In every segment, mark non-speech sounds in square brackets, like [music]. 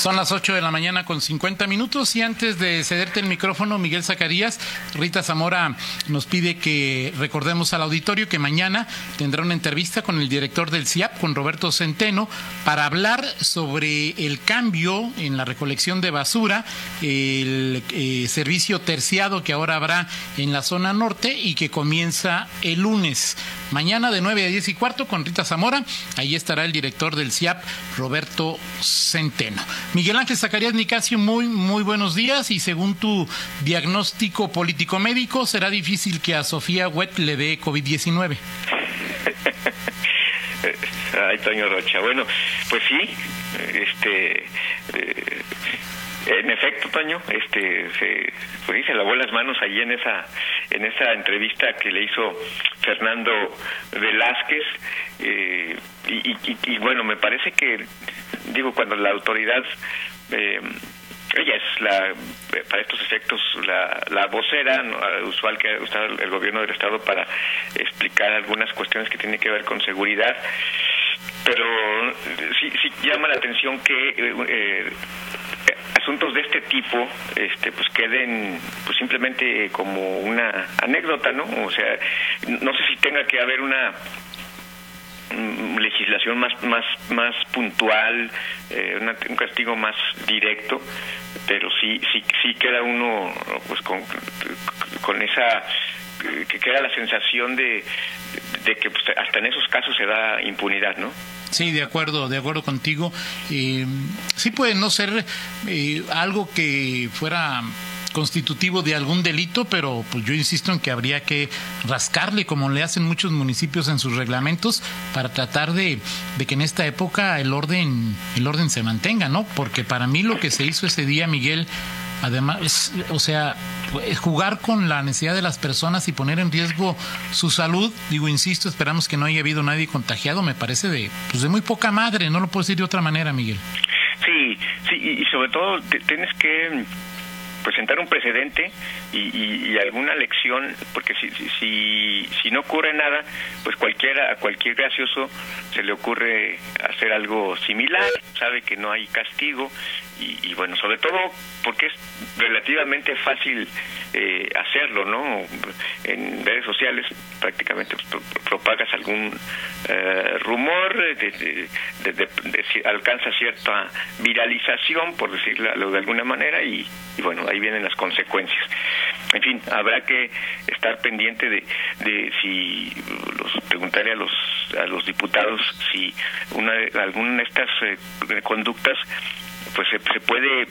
Son las 8 de la mañana con 50 minutos y antes de cederte el micrófono, Miguel Zacarías, Rita Zamora nos pide que recordemos al auditorio que mañana tendrá una entrevista con el director del CIAP, con Roberto Centeno, para hablar sobre el cambio en la recolección de basura, el eh, servicio terciado que ahora habrá en la zona norte y que comienza el lunes. Mañana de 9 a 10 y cuarto con Rita Zamora, ahí estará el director del CIAP, Roberto Centeno. Miguel Ángel Zacarías Nicasio, muy, muy buenos días y según tu diagnóstico político-médico, será difícil que a Sofía Wet le dé COVID-19. [laughs] Ay, Toño Rocha. Bueno, pues sí, este... Eh, en efecto, Toño, este, se, pues se lavó las manos allí en esa, en esa entrevista que le hizo Fernando Velázquez, eh, y, y, bueno, me parece que digo, cuando la autoridad, eh, ella es la, para estos efectos la, la vocera usual que ha usado el gobierno del Estado para explicar algunas cuestiones que tienen que ver con seguridad, pero sí, sí llama la atención que eh, eh, asuntos de este tipo este pues queden pues simplemente como una anécdota no o sea no sé si tenga que haber una legislación más más más puntual eh, un castigo más directo pero sí sí sí queda uno pues con, con esa que queda la sensación de, de que pues, hasta en esos casos se da impunidad no Sí, de acuerdo, de acuerdo contigo. Eh, sí puede no ser eh, algo que fuera constitutivo de algún delito, pero pues yo insisto en que habría que rascarle como le hacen muchos municipios en sus reglamentos para tratar de, de, que en esta época el orden el orden se mantenga, ¿no? Porque para mí lo que se hizo ese día, Miguel, además, o sea, jugar con la necesidad de las personas y poner en riesgo su salud, digo, insisto, esperamos que no haya habido nadie contagiado, me parece de pues de muy poca madre, no lo puedo decir de otra manera, Miguel. Sí, sí, y sobre todo tienes que presentar un precedente y, alguna lección, porque si, si, si no ocurre nada, pues cualquiera, a cualquier gracioso se le ocurre hacer algo similar, sabe que no hay castigo y, bueno, sobre todo porque es relativamente fácil eh, hacerlo, ¿no? En redes sociales prácticamente propagas algún eh, rumor, de, alcanza cierta viralización, por decirlo de alguna manera, y, bueno, ahí vienen las consecuencias. En fin, habrá que estar pendiente de, de si los preguntaré a los a los diputados si una alguna de estas eh, conductas pues se, puede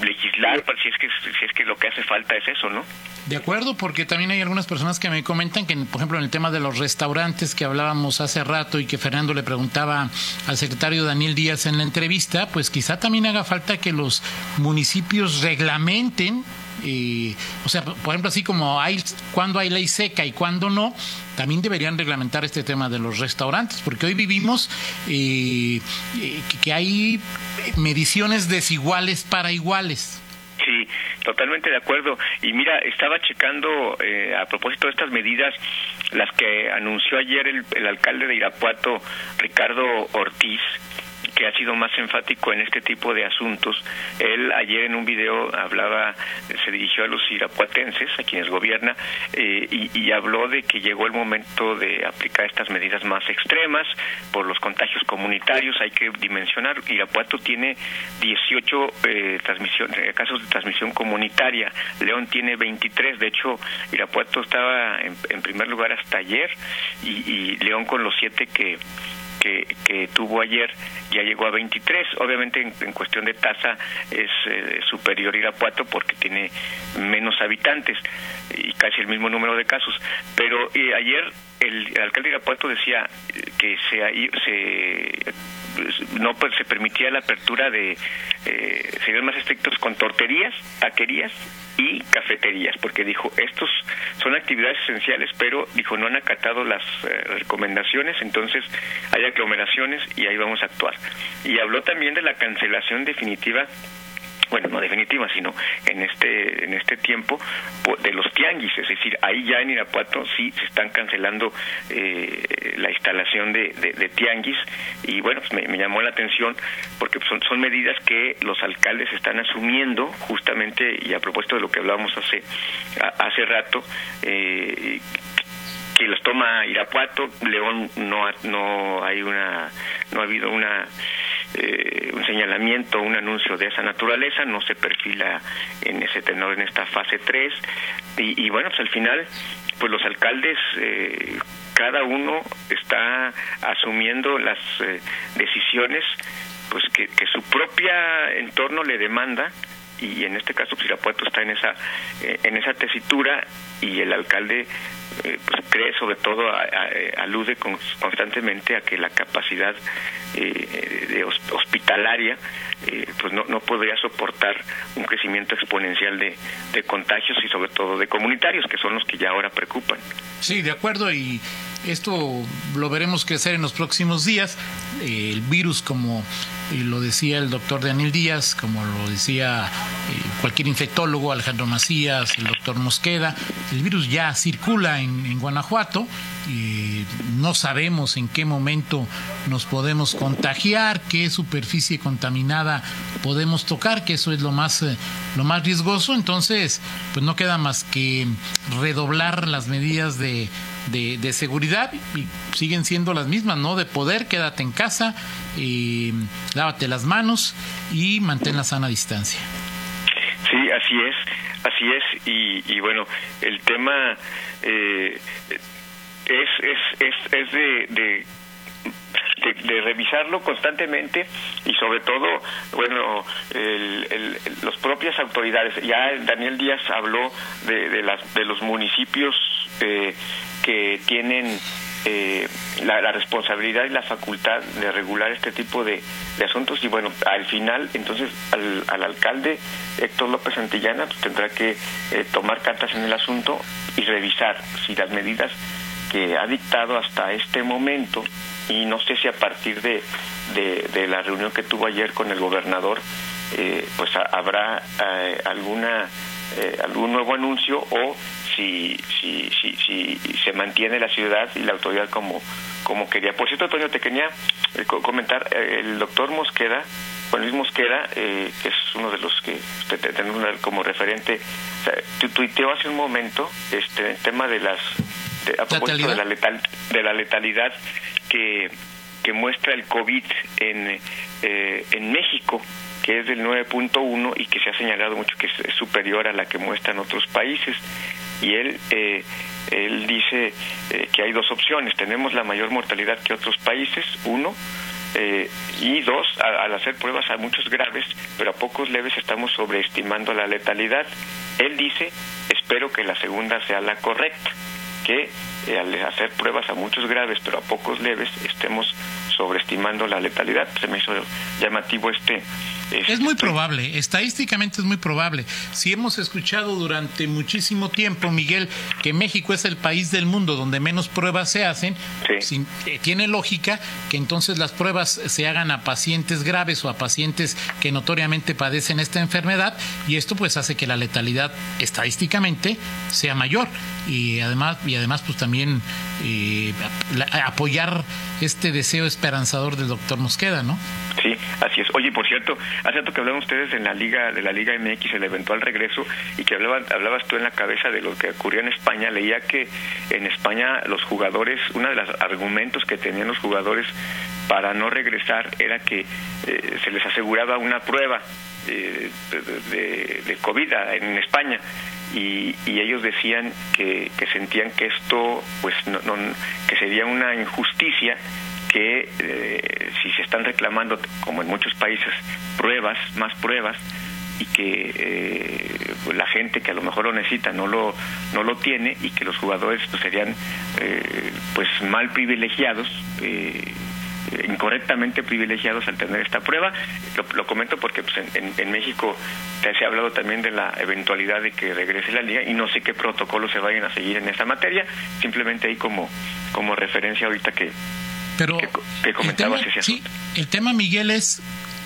legislar si es que si es que lo que hace falta es eso, ¿no? De acuerdo, porque también hay algunas personas que me comentan que, por ejemplo, en el tema de los restaurantes que hablábamos hace rato y que Fernando le preguntaba al secretario Daniel Díaz en la entrevista, pues quizá también haga falta que los municipios reglamenten o sea, por ejemplo, así como hay cuando hay ley seca y cuando no, también deberían reglamentar este tema de los restaurantes, porque hoy vivimos eh, eh, que hay mediciones desiguales para iguales. Sí, totalmente de acuerdo. Y mira, estaba checando eh, a propósito de estas medidas, las que anunció ayer el alcalde de Irapuato, Ricardo Ortiz, que ha sido más enfático en este tipo de asuntos. Él ayer en un video hablaba, se dirigió a los irapuatenses, a quienes gobierna, eh, y, habló de que llegó el momento de aplicar estas medidas más extremas por los contagios comunitarios. Hay que dimensionar, Irapuato tiene 18 eh, eh, casos de transmisión comunitaria, León tiene 23, de hecho Irapuato estaba en, primer lugar hasta ayer y, y León con los siete que que, tuvo ayer ya llegó a 23. Obviamente en, cuestión de tasa es eh, superior Irapuato porque tiene menos habitantes y casi el mismo número de casos. Pero eh, ayer el, alcalde de Irapuato decía que se, se no pues, se permitía la apertura de eh, serían más estrictos con torterías, taquerías y cafeterías, porque dijo, estos son actividades esenciales, pero dijo, no han acatado las eh, recomendaciones, entonces hay aglomeraciones y ahí vamos a actuar. Y habló también de la cancelación definitiva bueno, no definitiva, sino en este en este tiempo de los tianguis, es decir, ahí ya en Irapuato sí se están cancelando eh, la instalación de, de, tianguis. Y bueno, pues me, llamó la atención porque son, son medidas que los alcaldes están asumiendo justamente y a propósito de lo que hablábamos hace hace rato eh, que los toma Irapuato, León no no hay una no ha habido una eh, un señalamiento, un anuncio de esa naturaleza, no se perfila en ese tenor en esta fase 3 y, bueno, pues al final pues los alcaldes eh, cada uno está asumiendo las eh, decisiones pues que, que su propia entorno le demanda y en este caso pues, Irapuato está en esa en esa tesitura y el alcalde eh, pues, cree sobre todo eh, alude constantemente a que la capacidad eh, de hospitalaria pues no, no podría soportar un crecimiento exponencial de, de contagios y sobre todo de comunitarios que son los que ya ahora preocupan. Sí de acuerdo y esto lo veremos crecer en los próximos días. el virus, como lo decía el doctor Daniel Díaz, como lo decía cualquier infectólogo, Alejandro Macías, el doctor Mosqueda, el virus ya circula en, en Guanajuato no sabemos en qué momento nos podemos contagiar, qué superficie contaminada podemos tocar, que eso es lo más, eh, lo más riesgoso. Entonces, pues no queda más que redoblar las medidas de, de, seguridad y siguen siendo las mismas, ¿no? De poder, quédate en casa, y lávate las manos y mantén la sana distancia. Sí, así es. Así es, y, y bueno, el tema eh, es, es, es, es de, de de, revisarlo constantemente y sobre todo, bueno, el, el, los propias autoridades. Ya Daniel Díaz habló de, de, las, de los municipios eh, que tienen eh, la, responsabilidad y la facultad de regular este tipo de, asuntos y bueno, al final entonces al, al alcalde Héctor López Santillana pues, tendrá que eh, tomar cartas en el asunto y revisar si las medidas ha dictado hasta este momento y no sé si a partir de, de, la reunión que tuvo ayer con el gobernador eh, pues habrá alguna algún nuevo anuncio o si, si, si, si se mantiene la ciudad y la autoridad como, como quería. Por cierto, Antonio, te quería eh, comentar, eh, el doctor Mosqueda, Juan Luis Mosqueda, eh, que es uno de los que tenemos como referente, o tuiteó hace un momento este el tema de las de, a propósito de la, letal, de la letalidad que, que muestra el COVID en, en México que es del 9.1 y que se ha señalado mucho que es superior a la que muestran otros países. Y él eh, él dice eh, que hay dos opciones. Tenemos la mayor mortalidad que otros países uno eh, y dos al hacer pruebas a muchos graves pero a pocos leves estamos sobreestimando la letalidad. Él dice espero que la segunda sea la correcta que al hacer pruebas a muchos graves pero a pocos leves estemos sobreestimando la letalidad. Se me hizo llamativo este es muy probable, estadísticamente es muy probable. Si hemos escuchado durante muchísimo tiempo, Miguel, que México es el país del mundo donde menos pruebas se hacen, eh, tiene lógica que entonces las pruebas se hagan a pacientes graves o a pacientes que notoriamente padecen esta enfermedad y esto pues hace que la letalidad estadísticamente sea mayor y además y además pues también eh, apoyar este deseo esperanzador del doctor Mosqueda, ¿no? Sí, así es. Oye, por cierto, hace rato que hablaban ustedes en la liga de la Liga MX, el eventual regreso, y que hablaban, hablabas tú en la cabeza de lo que ocurrió en España. Leía que en España los jugadores, uno de los argumentos que tenían los jugadores para no regresar era que eh, se les aseguraba una prueba eh, de, de, COVID en España. Y, y, ellos decían que, sentían que esto pues no, no, que sería una injusticia que eh, si se están reclamando, como en muchos países, pruebas, más pruebas, y que eh, pues, la gente que a lo mejor lo necesita no lo no lo tiene y que los jugadores pues, serían eh, pues mal privilegiados incorrectamente privilegiados al tener esta prueba lo, comento porque pues, en, en, México se ha hablado también de la eventualidad de que regrese la liga y no sé qué protocolos se vayan a seguir en esa materia simplemente ahí como como referencia ahorita que pero el tema, sí, el tema, Miguel, es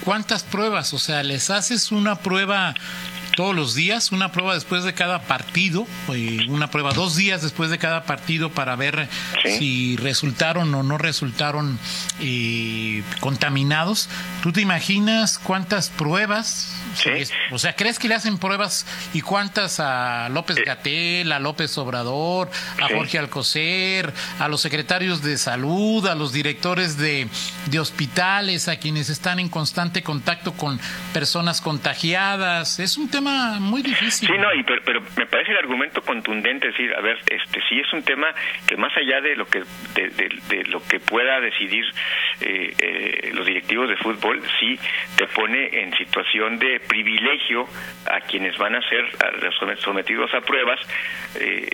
¿cuántas pruebas? O sea, les haces una prueba todos los días, una prueba después de cada partido, eh, una prueba dos días después de cada partido para ver si resultaron o no resultaron eh, contaminados. ¿Tú te imaginas cuántas pruebas? O sea, ¿crees que le hacen pruebas y cuántas a López eh. Gatel, a López Obrador, a Jorge Alcocer, a los secretarios de salud, a los directores de, de hospitales, a quienes están en constante contacto con personas contagiadas? Es un tema muy difícil. Sí, no, pero, me parece el argumento contundente, decir, a ver, este sí es un tema que más allá de lo que de, lo que pueda decidir eh, eh, los directivos de fútbol, sí te pone en situación de privilegio a quienes van a ser sometidos a pruebas eh,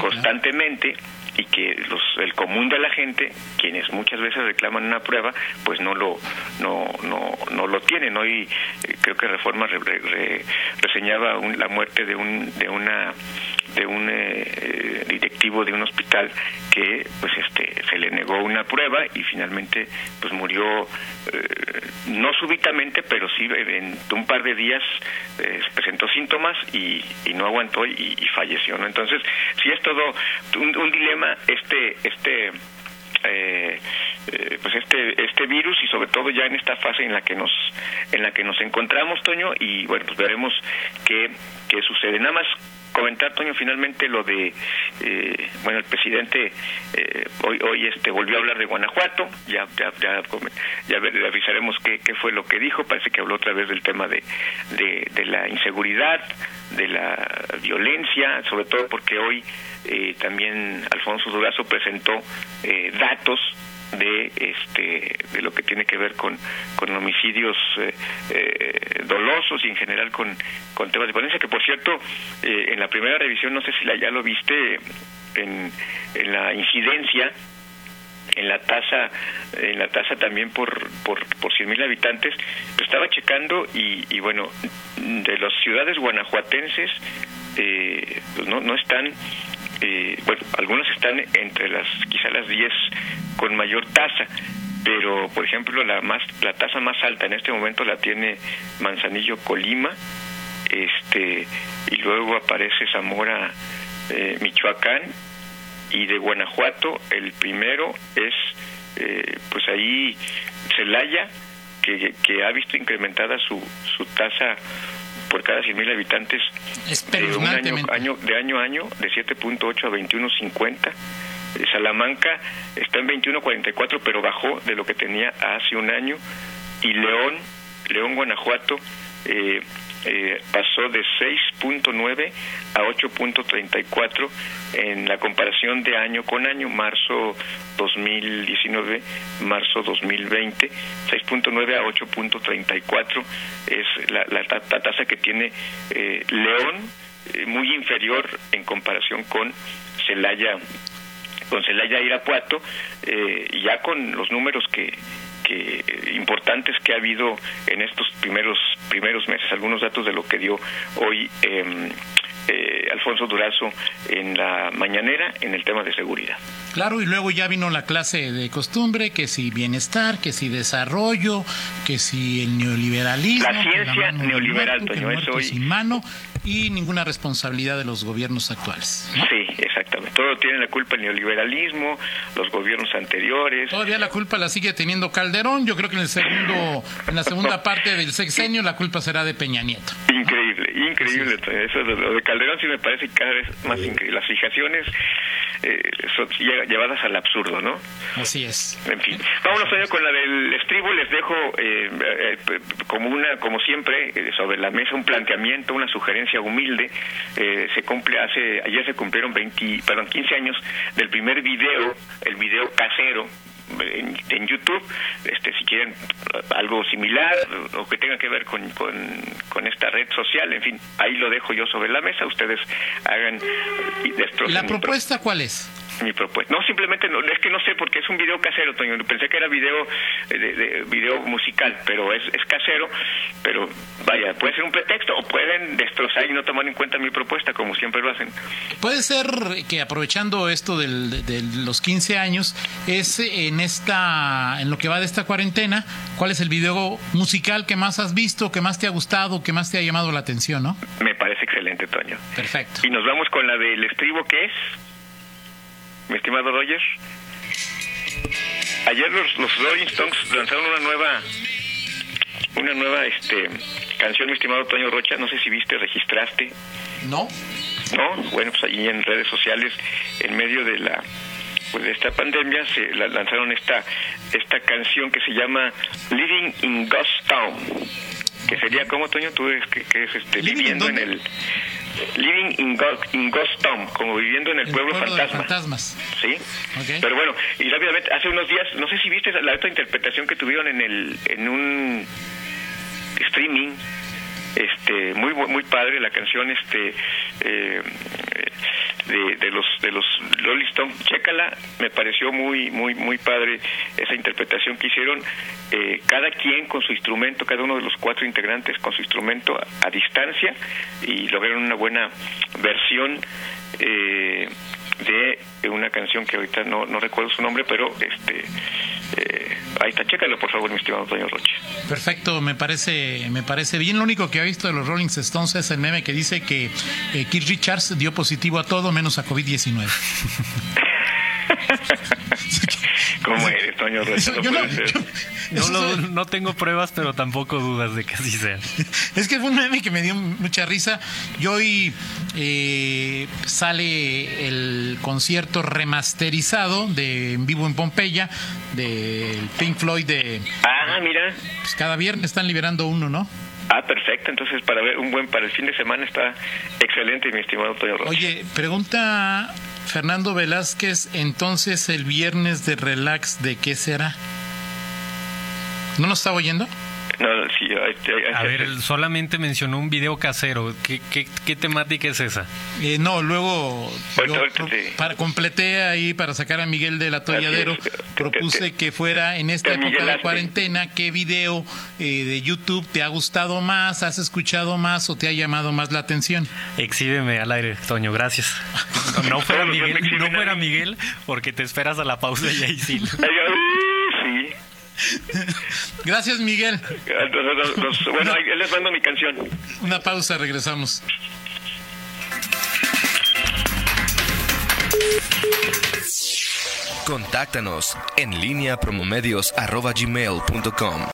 constantemente y que los, el común de la gente, quienes muchas veces reclaman una prueba, pues no lo no no, no lo tienen. Hoy eh, creo que Reforma reseñaba la muerte de un de una de un eh, directivo de un hospital que pues este se le negó una prueba y finalmente pues murió eh, no súbitamente pero sí en un par de días presentó síntomas y, y no aguantó y, falleció no entonces sí es todo un dilema este este eh, eh, pues este este virus y sobre todo ya en esta fase en la que nos en la que nos encontramos Toño y bueno pues veremos qué, qué sucede. Nada más comentar Toño finalmente lo de eh, bueno el presidente hoy hoy este volvió a hablar de Guanajuato ya ya ya, ya avisaremos qué, qué fue lo que dijo parece que habló otra vez del tema de, de, de la inseguridad de la violencia sobre todo porque hoy eh, también Alfonso Durazo presentó eh, datos de este de lo que tiene que ver con, con homicidios eh, dolosos y en general con, con temas de violencia que por cierto en la primera revisión no sé si ya lo viste en, en la incidencia en la tasa en la tasa también por por por 100.000 habitantes pues estaba checando y, y bueno de las ciudades guanajuatenses pues no no están eh, bueno, algunos están entre las, quizá las 10 con mayor tasa, pero por ejemplo la más la tasa más alta en este momento la tiene Manzanillo Colima, este y luego aparece Zamora eh, Michoacán y de Guanajuato el primero es eh, pues ahí Celaya que, que ha visto incrementada su, su tasa por cada 100.000 habitantes de, un año, de año a año de 7.8 a 21.50. Eh, Salamanca está en 21.44, pero bajó de lo que tenía hace un año. Y León, León, Guanajuato, eh, eh, pasó de 6.9 a 8.34 en la comparación de año con año, marzo 2019, marzo 2020, 6.9 a 8.34 es la, la, tasa que tiene eh, León, eh, muy inferior en comparación con Celaya con Celaya Irapuato, eh, ya con los números que, que importantes que ha habido en estos primeros primeros meses algunos datos de lo que dio hoy eh, eh, Alfonso Durazo en la mañanera en el tema de seguridad. Claro, y luego ya vino la clase de costumbre, que si bienestar, que si desarrollo, que si el neoliberalismo. La ciencia neoliberal, muerto, sin mano y ninguna responsabilidad de los gobiernos actuales. Sí, exactamente. Todo tiene la culpa el neoliberalismo, los gobiernos anteriores. Todavía la culpa la sigue teniendo Calderón. Yo creo que en el segundo, en la segunda [laughs] parte del sexenio la culpa será de Peña Nieto. Increíble, increíble. Eso lo de Calderón sí me parece cada vez más increíble. Las fijaciones eh, son llevadas al absurdo, ¿no? Así es. En fin, vámonos con la del estribo. Les dejo eh, eh, como una, como siempre, sobre la mesa un planteamiento, una sugerencia humilde. se cumple hace ayer se cumplieron 20, perdón, 15 años del primer video, el video casero en, YouTube, este, si quieren algo similar o que tenga que ver con, con, esta red social, en fin, ahí lo dejo yo sobre la mesa, ustedes hagan y ¿La propuesta cuál es? Mi propuesta. No, simplemente no, es que no sé porque es un video casero, Toño. Pensé que era video eh, de, video musical, pero es, es, casero. Pero vaya, puede ser un pretexto o pueden destrozar y no tomar en cuenta mi propuesta, como siempre lo hacen. Puede ser que aprovechando esto del, de los 15 años, es en esta, en lo que va de esta cuarentena, ¿cuál es el video musical que más has visto, que más te ha gustado, que más te ha llamado la atención, no? Me parece excelente, Toño. Perfecto. Y nos vamos con la del estribo que es, mi estimado Roger. Ayer los, los Rolling Stones lanzaron una nueva, una nueva, este, canción, mi estimado Toño Rocha. No sé si viste, registraste. ¿No? No, bueno, pues allí en redes sociales, en medio de la pues de esta pandemia, se la- lanzaron esta esta canción que se llama Living in Ghost Town, que sería como Toño, tú es que, que es este ¿Living viviendo en el Living in, in Ghost Town, como viviendo en el, El pueblo, pueblo de fantasma. fantasmas. Sí, pero bueno, y rápidamente, hace unos días, no sé si viste la otra interpretación que tuvieron en el en un streaming este muy muy padre la canción este eh, de, de los de los Rolling Stones. Chécala me pareció muy muy muy padre esa interpretación que hicieron. Eh, cada quien con su instrumento cada uno de los cuatro integrantes con su instrumento a, a distancia y lograron una buena versión eh, de una canción que ahorita no, no recuerdo su nombre pero este eh, ahí está chécalo por favor mi estimado Antonio Roche Perfecto, me parece, me parece bien. Lo único que he visto de los Rolling Stones es el meme que dice que eh, Keith Richards dio positivo a todo menos a COVID-19. [laughs] [laughs] ¿Cómo eres, Toño Rocha? No Yo no- puede ser. yo- No, eso lo- es- no tengo pruebas, pero tampoco dudas de que así sea. [laughs] Es que fue un meme que me dio mucha risa. Y hoy eh, sale el concierto remasterizado de En Vivo en Pompeya del Pink Floyd de... Ah, mira. Pues cada viernes están liberando uno, ¿no? Ah, perfecto. Entonces, para ver un buen para el fin de semana está excelente, mi estimado Toño Rocha. Oye, pregunta Fernando Velázquez, entonces el viernes de relax, ¿de qué será? ¿No nos está oyendo? Sí, A ver, él [laughs] solamente mencionó un video casero. ¿Qué, qué, qué temática es esa? Eh, no, luego Ahorita, yo pro- para, completé ahí para sacar a Miguel del atolladero, propuse te- que fuera en esta época de cuarentena, ¿qué video eh, de YouTube te ha gustado más, has escuchado más o te ha llamado más la atención? Exhíbeme al aire, Toño, gracias. [laughs] No fuera pues, Miguel, no fuera. Miguel, porque te esperas a la pausa y ahí sí. [laughs] Gracias Miguel. Los- los- bueno, ahí les mando mi canción. Una pausa, regresamos. Contáctanos en línea promomedios